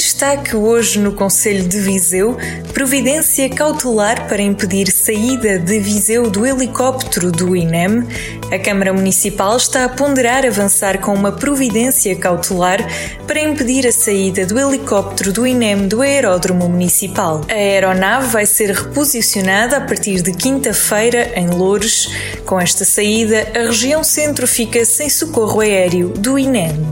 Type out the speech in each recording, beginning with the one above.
destaque hoje no Conselho de Viseu providência cautelar para impedir saída de Viseu do helicóptero do INEM. A Câmara Municipal está a ponderar avançar com uma providência cautelar para impedir a saída do helicóptero do INEM do Aeródromo Municipal. A aeronave vai ser reposicionada a partir de quinta-feira em Loures. Com esta saída, a região centro fica sem socorro aéreo do INEM.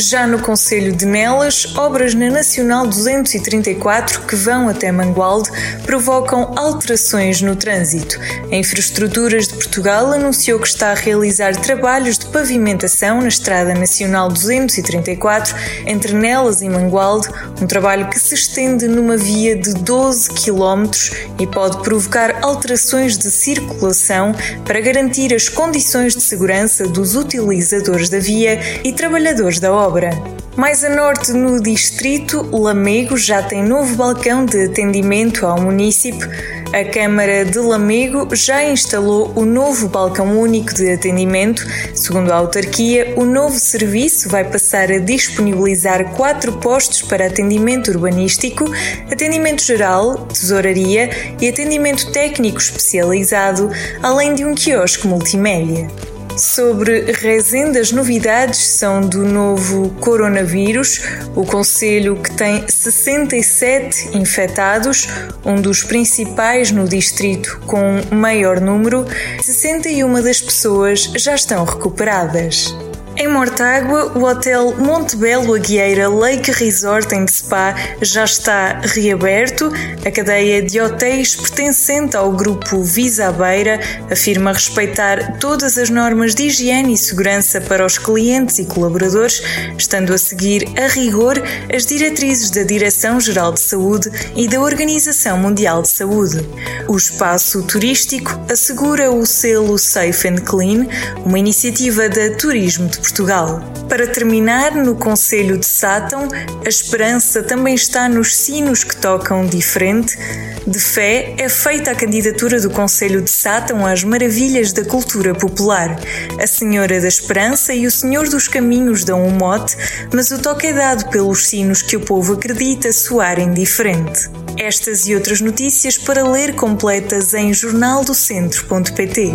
Já no Conselho de Nelas, obras na Nacional 234 que vão até Mangualde provocam alterações no trânsito. A Infraestruturas de Portugal anunciou que está a realizar trabalhos de pavimentação na Estrada Nacional 234 entre Nelas e Mangualde, um trabalho que se estende numa via de 12 km e pode provocar alterações de circulação para garantir as condições de segurança dos utilizadores da via e trabalhadores da obra Mais a norte, no distrito, Lamego já tem novo balcão de atendimento ao município. A Câmara de Lamego já instalou o novo balcão único de atendimento. Segundo a autarquia, o novo serviço vai passar a disponibilizar quatro postos para atendimento urbanístico, atendimento geral, tesouraria e atendimento técnico especializado, além de um quiosque multimédia. Sobre Rezende, as novidades são do novo coronavírus, o Conselho que tem 67 infectados, um dos principais no distrito com maior número, 61 das pessoas já estão recuperadas. Em Mortágua, o Hotel Montebello Aguieira Lake Resort and Spa já está reaberto. A cadeia de hotéis pertencente ao grupo Visa Beira afirma respeitar todas as normas de higiene e segurança para os clientes e colaboradores, estando a seguir a rigor as diretrizes da Direção-Geral de Saúde e da Organização Mundial de Saúde. O espaço turístico assegura o selo Safe and Clean, uma iniciativa da Turismo de Portugal. Para terminar, no Conselho de Sátão, a esperança também está nos sinos que tocam diferente. De fé é feita a candidatura do Conselho de Sátão às maravilhas da cultura popular. A Senhora da Esperança e o Senhor dos Caminhos dão um mote, mas o toque é dado pelos sinos que o povo acredita soarem diferente. Estas e outras notícias para ler completas em jornaldocentro.pt.